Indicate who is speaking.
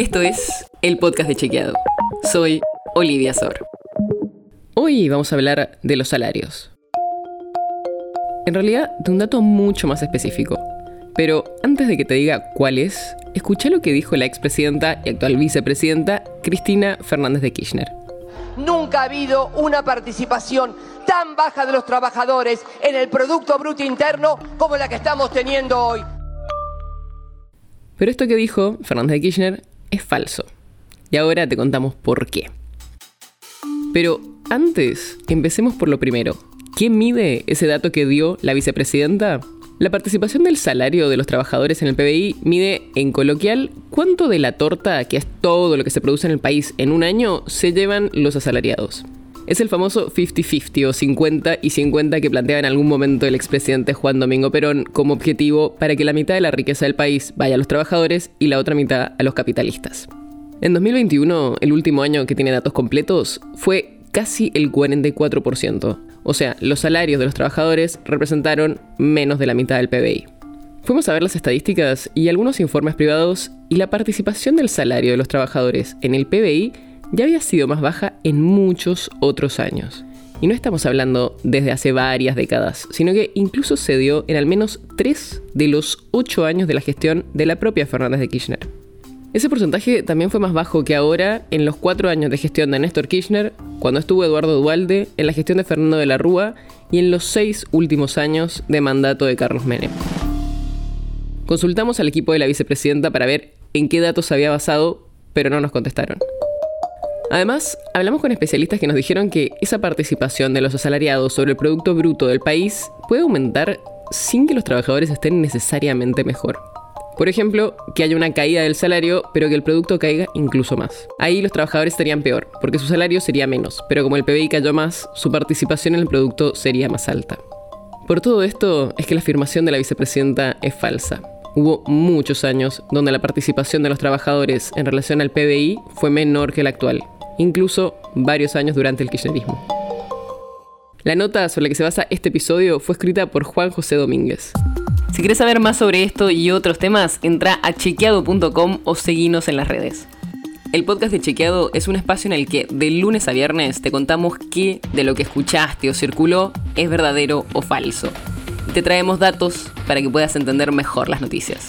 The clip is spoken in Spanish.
Speaker 1: Esto es el podcast de Chequeado. Soy Olivia Sor. Hoy vamos a hablar de los salarios. En realidad, de un dato mucho más específico. Pero antes de que te diga cuál es, escucha lo que dijo la expresidenta y actual vicepresidenta Cristina Fernández de Kirchner.
Speaker 2: Nunca ha habido una participación tan baja de los trabajadores en el Producto Bruto Interno como la que estamos teniendo hoy.
Speaker 1: Pero esto que dijo Fernández de Kirchner es falso. Y ahora te contamos por qué. Pero antes, empecemos por lo primero. ¿Quién mide ese dato que dio la vicepresidenta? La participación del salario de los trabajadores en el PBI mide, en coloquial, cuánto de la torta, que es todo lo que se produce en el país en un año, se llevan los asalariados. Es el famoso 50-50 o 50 y 50 que planteaba en algún momento el expresidente Juan Domingo Perón como objetivo para que la mitad de la riqueza del país vaya a los trabajadores y la otra mitad a los capitalistas. En 2021, el último año que tiene datos completos, fue casi el 44%. O sea, los salarios de los trabajadores representaron menos de la mitad del PBI. Fuimos a ver las estadísticas y algunos informes privados y la participación del salario de los trabajadores en el PBI ya había sido más baja en muchos otros años. Y no estamos hablando desde hace varias décadas, sino que incluso se dio en al menos tres de los ocho años de la gestión de la propia Fernández de Kirchner. Ese porcentaje también fue más bajo que ahora en los cuatro años de gestión de Néstor Kirchner, cuando estuvo Eduardo Dualde, en la gestión de Fernando de la Rúa y en los seis últimos años de mandato de Carlos Menem. Consultamos al equipo de la vicepresidenta para ver en qué datos había basado, pero no nos contestaron. Además, hablamos con especialistas que nos dijeron que esa participación de los asalariados sobre el Producto Bruto del país puede aumentar sin que los trabajadores estén necesariamente mejor. Por ejemplo, que haya una caída del salario, pero que el producto caiga incluso más. Ahí los trabajadores estarían peor, porque su salario sería menos, pero como el PBI cayó más, su participación en el producto sería más alta. Por todo esto es que la afirmación de la vicepresidenta es falsa. Hubo muchos años donde la participación de los trabajadores en relación al PBI fue menor que la actual, incluso varios años durante el kirchnerismo. La nota sobre la que se basa este episodio fue escrita por Juan José Domínguez. Si quieres saber más sobre esto y otros temas, entra a chequeado.com o seguinos en las redes. El podcast de Chequeado es un espacio en el que de lunes a viernes te contamos qué de lo que escuchaste o circuló es verdadero o falso. Te traemos datos para que puedas entender mejor las noticias.